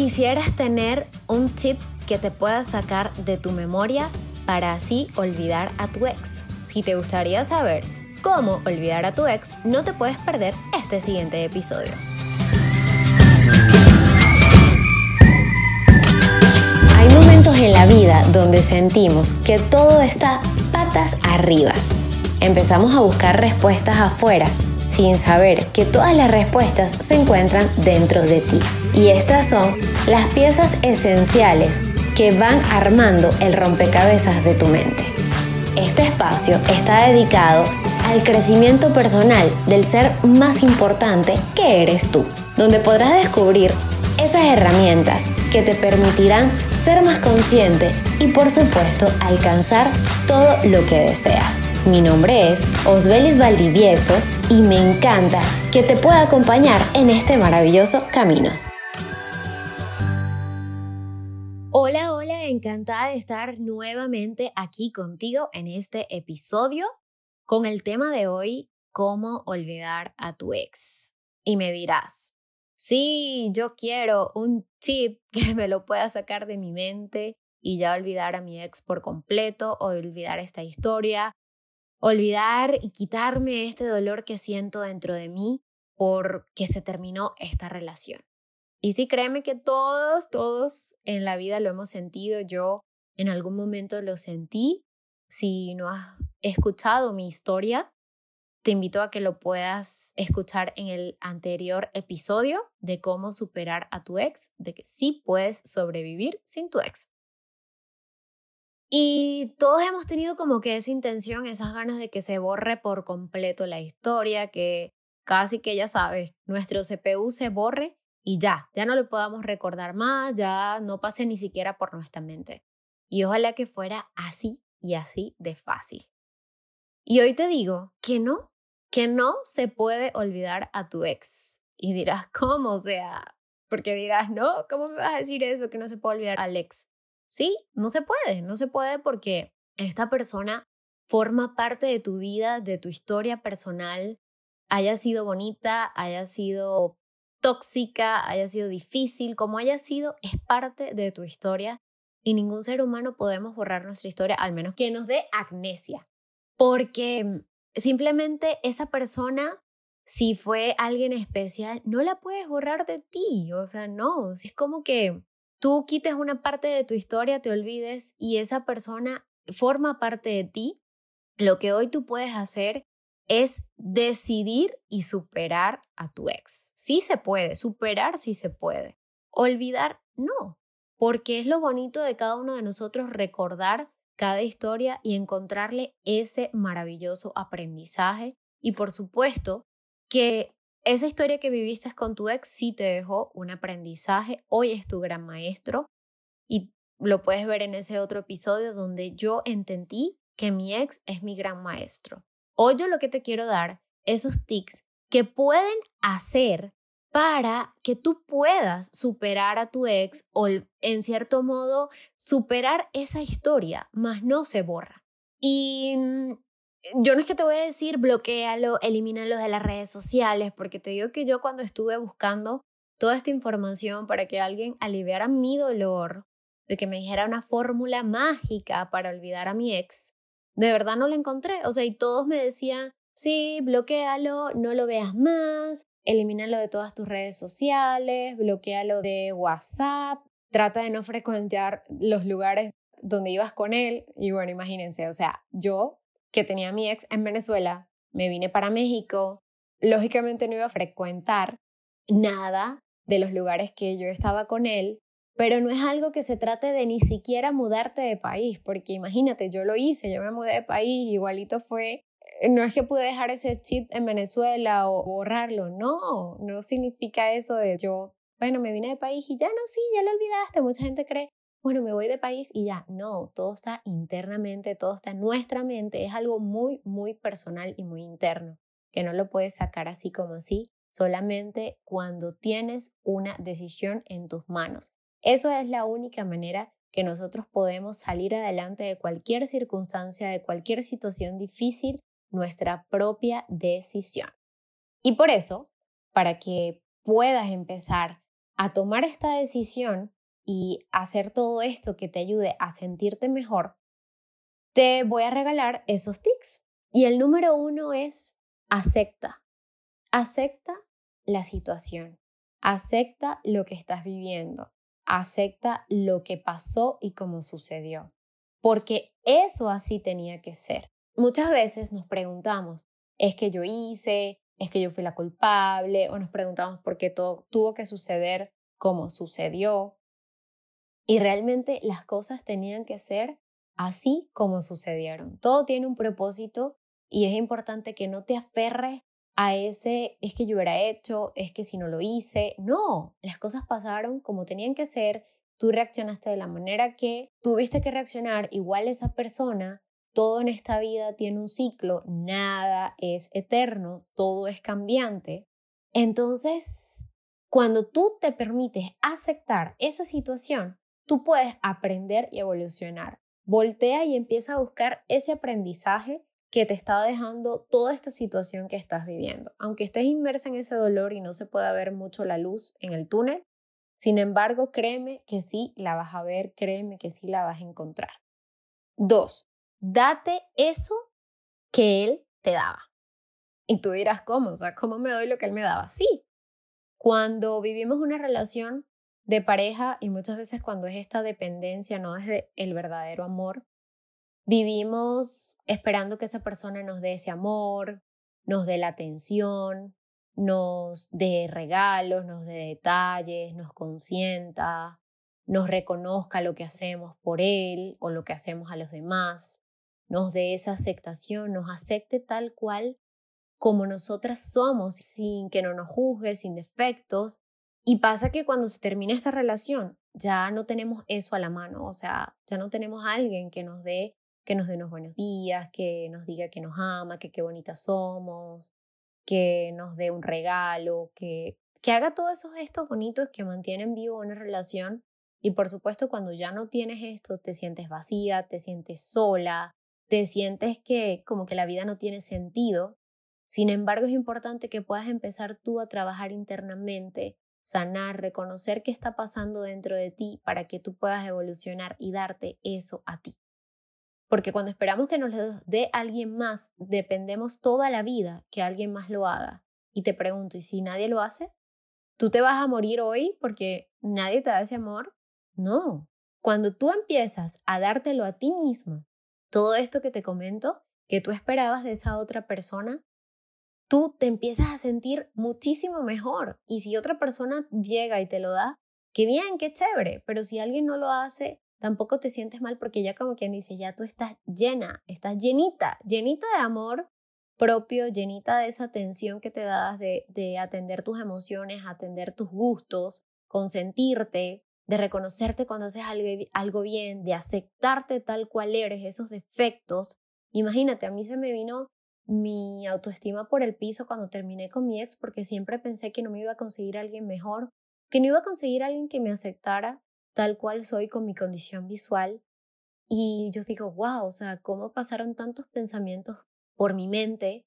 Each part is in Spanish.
quisieras tener un tip que te pueda sacar de tu memoria para así olvidar a tu ex. Si te gustaría saber cómo olvidar a tu ex, no te puedes perder este siguiente episodio. Hay momentos en la vida donde sentimos que todo está patas arriba. Empezamos a buscar respuestas afuera sin saber que todas las respuestas se encuentran dentro de ti. Y estas son las piezas esenciales que van armando el rompecabezas de tu mente. Este espacio está dedicado al crecimiento personal del ser más importante que eres tú, donde podrás descubrir esas herramientas que te permitirán ser más consciente y por supuesto alcanzar todo lo que deseas. Mi nombre es Osbelis Valdivieso y me encanta que te pueda acompañar en este maravilloso camino. Hola, hola, encantada de estar nuevamente aquí contigo en este episodio con el tema de hoy, cómo olvidar a tu ex. Y me dirás, sí, yo quiero un tip que me lo pueda sacar de mi mente y ya olvidar a mi ex por completo o olvidar esta historia olvidar y quitarme este dolor que siento dentro de mí porque se terminó esta relación. Y sí, créeme que todos, todos en la vida lo hemos sentido. Yo en algún momento lo sentí. Si no has escuchado mi historia, te invito a que lo puedas escuchar en el anterior episodio de cómo superar a tu ex, de que sí puedes sobrevivir sin tu ex. Y todos hemos tenido como que esa intención, esas ganas de que se borre por completo la historia, que casi que ya sabes, nuestro CPU se borre y ya, ya no lo podamos recordar más, ya no pase ni siquiera por nuestra mente. Y ojalá que fuera así y así de fácil. Y hoy te digo que no, que no se puede olvidar a tu ex. Y dirás, ¿cómo? O sea, porque dirás, no, ¿cómo me vas a decir eso que no se puede olvidar al ex? Sí, no se puede, no se puede porque esta persona forma parte de tu vida, de tu historia personal, haya sido bonita, haya sido tóxica, haya sido difícil, como haya sido, es parte de tu historia y ningún ser humano podemos borrar nuestra historia, al menos que nos dé amnesia, porque simplemente esa persona, si fue alguien especial, no la puedes borrar de ti, o sea, no, si es como que tú quites una parte de tu historia, te olvides y esa persona forma parte de ti, lo que hoy tú puedes hacer es decidir y superar a tu ex. Sí se puede, superar sí se puede. Olvidar no, porque es lo bonito de cada uno de nosotros recordar cada historia y encontrarle ese maravilloso aprendizaje. Y por supuesto que esa historia que viviste con tu ex sí te dejó un aprendizaje, hoy es tu gran maestro y lo puedes ver en ese otro episodio donde yo entendí que mi ex es mi gran maestro. Hoy yo lo que te quiero dar, esos tics que pueden hacer para que tú puedas superar a tu ex o en cierto modo superar esa historia, mas no se borra. Y mm, yo no es que te voy a decir bloquealo, elimínalo de las redes sociales, porque te digo que yo cuando estuve buscando toda esta información para que alguien aliviara mi dolor, de que me dijera una fórmula mágica para olvidar a mi ex, de verdad no la encontré. O sea, y todos me decían, sí, bloquealo, no lo veas más, elimínalo de todas tus redes sociales, bloquealo de WhatsApp, trata de no frecuentar los lugares donde ibas con él. Y bueno, imagínense, o sea, yo que tenía mi ex en Venezuela, me vine para México, lógicamente no iba a frecuentar nada de los lugares que yo estaba con él, pero no es algo que se trate de ni siquiera mudarte de país, porque imagínate, yo lo hice, yo me mudé de país, igualito fue, no es que pude dejar ese chip en Venezuela o borrarlo, no, no significa eso de yo, bueno, me vine de país y ya no, sí, ya lo olvidaste, mucha gente cree, bueno, me voy de país y ya. No, todo está internamente, todo está en nuestra mente. Es algo muy, muy personal y muy interno, que no lo puedes sacar así como así, solamente cuando tienes una decisión en tus manos. Eso es la única manera que nosotros podemos salir adelante de cualquier circunstancia, de cualquier situación difícil, nuestra propia decisión. Y por eso, para que puedas empezar a tomar esta decisión y hacer todo esto que te ayude a sentirte mejor, te voy a regalar esos tics. Y el número uno es acepta. Acepta la situación. Acepta lo que estás viviendo. Acepta lo que pasó y cómo sucedió. Porque eso así tenía que ser. Muchas veces nos preguntamos, ¿es que yo hice? ¿Es que yo fui la culpable? O nos preguntamos por qué todo tuvo que suceder como sucedió. Y realmente las cosas tenían que ser así como sucedieron. Todo tiene un propósito y es importante que no te aferres a ese es que yo hubiera hecho, es que si no lo hice. No, las cosas pasaron como tenían que ser, tú reaccionaste de la manera que tuviste que reaccionar, igual esa persona, todo en esta vida tiene un ciclo, nada es eterno, todo es cambiante. Entonces, cuando tú te permites aceptar esa situación, tú puedes aprender y evolucionar. Voltea y empieza a buscar ese aprendizaje que te está dejando toda esta situación que estás viviendo. Aunque estés inmersa en ese dolor y no se pueda ver mucho la luz en el túnel, sin embargo, créeme que sí la vas a ver, créeme que sí la vas a encontrar. Dos, date eso que él te daba. Y tú dirás, ¿cómo? O sea, ¿cómo me doy lo que él me daba? Sí. Cuando vivimos una relación, de pareja y muchas veces cuando es esta dependencia, no es el verdadero amor, vivimos esperando que esa persona nos dé ese amor, nos dé la atención, nos dé regalos, nos dé detalles, nos consienta, nos reconozca lo que hacemos por él o lo que hacemos a los demás, nos dé esa aceptación, nos acepte tal cual como nosotras somos, sin que no nos juzgue, sin defectos, y pasa que cuando se termina esta relación, ya no tenemos eso a la mano, o sea, ya no tenemos alguien que nos dé que nos dé unos buenos días, que nos diga que nos ama, que qué bonitas somos, que nos dé un regalo, que, que haga todos esos gestos bonitos que mantienen vivo una relación. Y por supuesto, cuando ya no tienes esto, te sientes vacía, te sientes sola, te sientes que como que la vida no tiene sentido. Sin embargo, es importante que puedas empezar tú a trabajar internamente sanar, reconocer qué está pasando dentro de ti para que tú puedas evolucionar y darte eso a ti. Porque cuando esperamos que nos lo dé alguien más, dependemos toda la vida que alguien más lo haga. Y te pregunto, ¿y si nadie lo hace? ¿Tú te vas a morir hoy porque nadie te da ese amor? No. Cuando tú empiezas a dártelo a ti mismo, todo esto que te comento, que tú esperabas de esa otra persona, tú te empiezas a sentir muchísimo mejor. Y si otra persona llega y te lo da, qué bien, qué chévere. Pero si alguien no lo hace, tampoco te sientes mal porque ya como quien dice, ya tú estás llena, estás llenita, llenita de amor propio, llenita de esa atención que te das de, de atender tus emociones, atender tus gustos, consentirte, de reconocerte cuando haces algo, algo bien, de aceptarte tal cual eres, esos defectos. Imagínate, a mí se me vino mi autoestima por el piso cuando terminé con mi ex porque siempre pensé que no me iba a conseguir alguien mejor, que no iba a conseguir alguien que me aceptara tal cual soy con mi condición visual. Y yo digo, wow, o sea, ¿cómo pasaron tantos pensamientos por mi mente?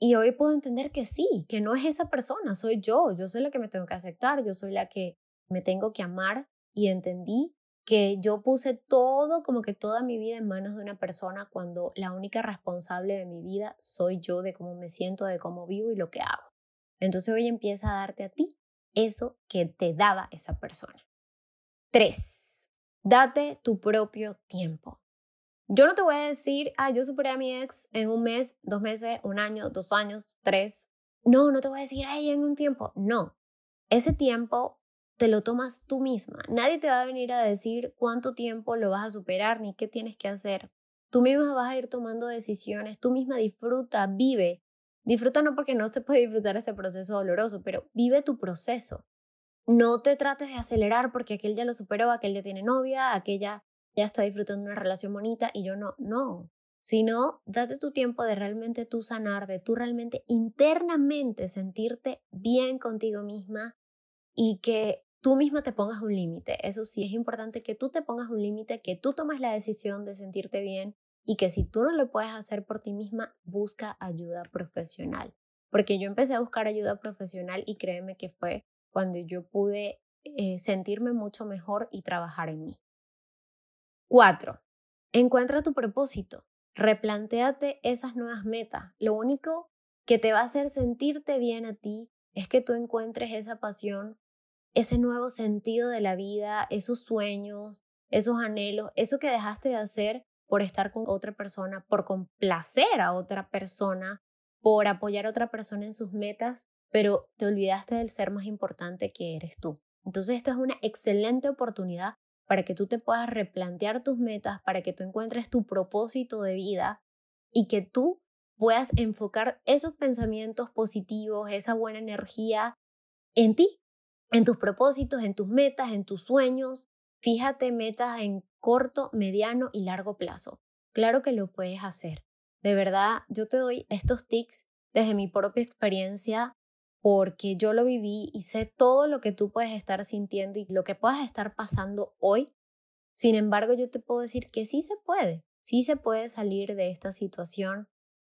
Y hoy puedo entender que sí, que no es esa persona, soy yo, yo soy la que me tengo que aceptar, yo soy la que me tengo que amar y entendí que yo puse todo, como que toda mi vida en manos de una persona cuando la única responsable de mi vida soy yo, de cómo me siento, de cómo vivo y lo que hago. Entonces hoy empieza a darte a ti eso que te daba esa persona. Tres, date tu propio tiempo. Yo no te voy a decir, ah, yo superé a mi ex en un mes, dos meses, un año, dos años, tres. No, no te voy a decir, ay, en un tiempo. No, ese tiempo te lo tomas tú misma. Nadie te va a venir a decir cuánto tiempo lo vas a superar ni qué tienes que hacer. Tú misma vas a ir tomando decisiones, tú misma disfruta, vive. Disfruta no porque no se puede disfrutar este proceso doloroso, pero vive tu proceso. No te trates de acelerar porque aquel ya lo superó, aquel ya tiene novia, aquella ya está disfrutando una relación bonita y yo no, no. Sino, date tu tiempo de realmente tú sanar, de tú realmente internamente sentirte bien contigo misma y que tú misma te pongas un límite. Eso sí, es importante que tú te pongas un límite, que tú tomes la decisión de sentirte bien y que si tú no lo puedes hacer por ti misma, busca ayuda profesional. Porque yo empecé a buscar ayuda profesional y créeme que fue cuando yo pude eh, sentirme mucho mejor y trabajar en mí. Cuatro, encuentra tu propósito. Replantéate esas nuevas metas. Lo único que te va a hacer sentirte bien a ti es que tú encuentres esa pasión, ese nuevo sentido de la vida, esos sueños, esos anhelos, eso que dejaste de hacer por estar con otra persona, por complacer a otra persona, por apoyar a otra persona en sus metas, pero te olvidaste del ser más importante que eres tú. Entonces, esta es una excelente oportunidad para que tú te puedas replantear tus metas, para que tú encuentres tu propósito de vida y que tú puedas enfocar esos pensamientos positivos, esa buena energía en ti, en tus propósitos, en tus metas, en tus sueños. Fíjate metas en corto, mediano y largo plazo. Claro que lo puedes hacer. De verdad, yo te doy estos tics desde mi propia experiencia porque yo lo viví y sé todo lo que tú puedes estar sintiendo y lo que puedas estar pasando hoy. Sin embargo, yo te puedo decir que sí se puede, sí se puede salir de esta situación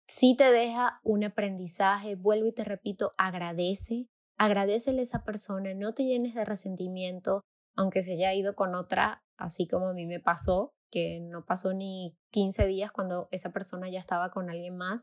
si te deja un aprendizaje, vuelvo y te repito, agradece, agradecele a esa persona, no te llenes de resentimiento, aunque se haya ido con otra, así como a mí me pasó, que no pasó ni 15 días cuando esa persona ya estaba con alguien más.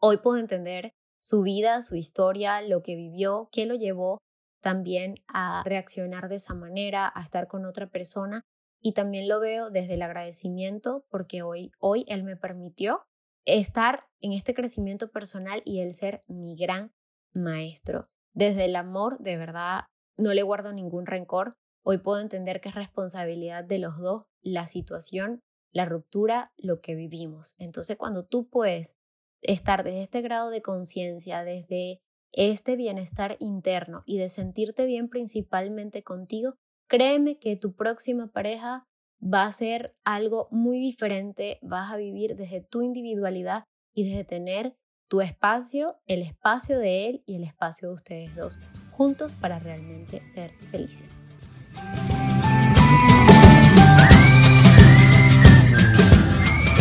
Hoy puedo entender su vida, su historia, lo que vivió, qué lo llevó también a reaccionar de esa manera, a estar con otra persona. Y también lo veo desde el agradecimiento porque hoy, hoy él me permitió estar en este crecimiento personal y el ser mi gran maestro. Desde el amor, de verdad, no le guardo ningún rencor. Hoy puedo entender que es responsabilidad de los dos la situación, la ruptura, lo que vivimos. Entonces, cuando tú puedes estar desde este grado de conciencia, desde este bienestar interno y de sentirte bien principalmente contigo, créeme que tu próxima pareja va a ser algo muy diferente, vas a vivir desde tu individualidad y desde tener tu espacio, el espacio de él y el espacio de ustedes dos juntos para realmente ser felices.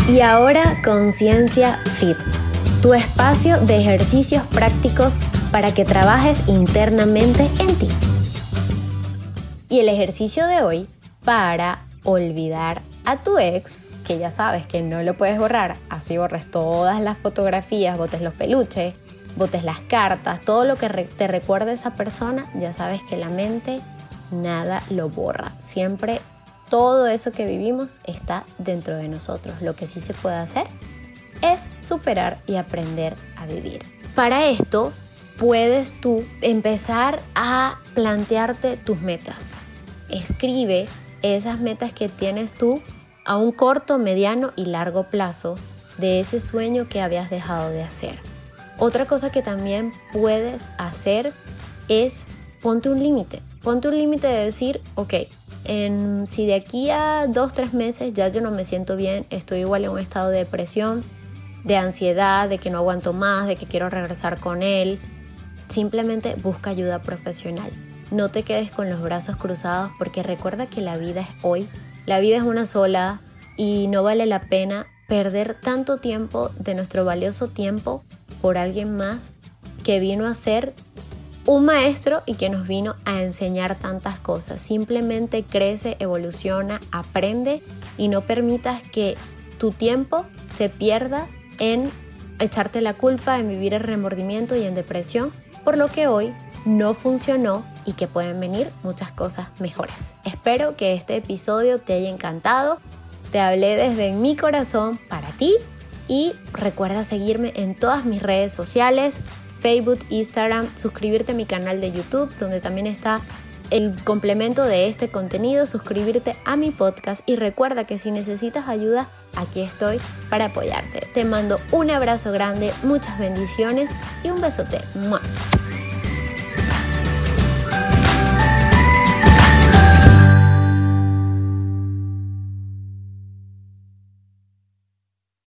Y ahora Conciencia Fit, tu espacio de ejercicios prácticos para que trabajes internamente en ti. Y el ejercicio de hoy para olvidar a tu ex, que ya sabes que no lo puedes borrar, así borres todas las fotografías, botes los peluches, botes las cartas, todo lo que te recuerde esa persona, ya sabes que la mente nada lo borra. Siempre todo eso que vivimos está dentro de nosotros. Lo que sí se puede hacer es superar y aprender a vivir. Para esto puedes tú empezar a plantearte tus metas. Escribe esas metas que tienes tú a un corto, mediano y largo plazo de ese sueño que habías dejado de hacer. Otra cosa que también puedes hacer es ponte un límite. Ponte un límite de decir, ok, en, si de aquí a dos, tres meses ya yo no me siento bien, estoy igual en un estado de depresión, de ansiedad, de que no aguanto más, de que quiero regresar con él, simplemente busca ayuda profesional. No te quedes con los brazos cruzados porque recuerda que la vida es hoy, la vida es una sola y no vale la pena perder tanto tiempo de nuestro valioso tiempo por alguien más que vino a ser un maestro y que nos vino a enseñar tantas cosas. Simplemente crece, evoluciona, aprende y no permitas que tu tiempo se pierda en echarte la culpa, en vivir el remordimiento y en depresión, por lo que hoy no funcionó y que pueden venir muchas cosas mejores. Espero que este episodio te haya encantado. Te hablé desde mi corazón para ti y recuerda seguirme en todas mis redes sociales, Facebook, Instagram, suscribirte a mi canal de YouTube donde también está el complemento de este contenido, suscribirte a mi podcast y recuerda que si necesitas ayuda, aquí estoy para apoyarte. Te mando un abrazo grande, muchas bendiciones y un besote.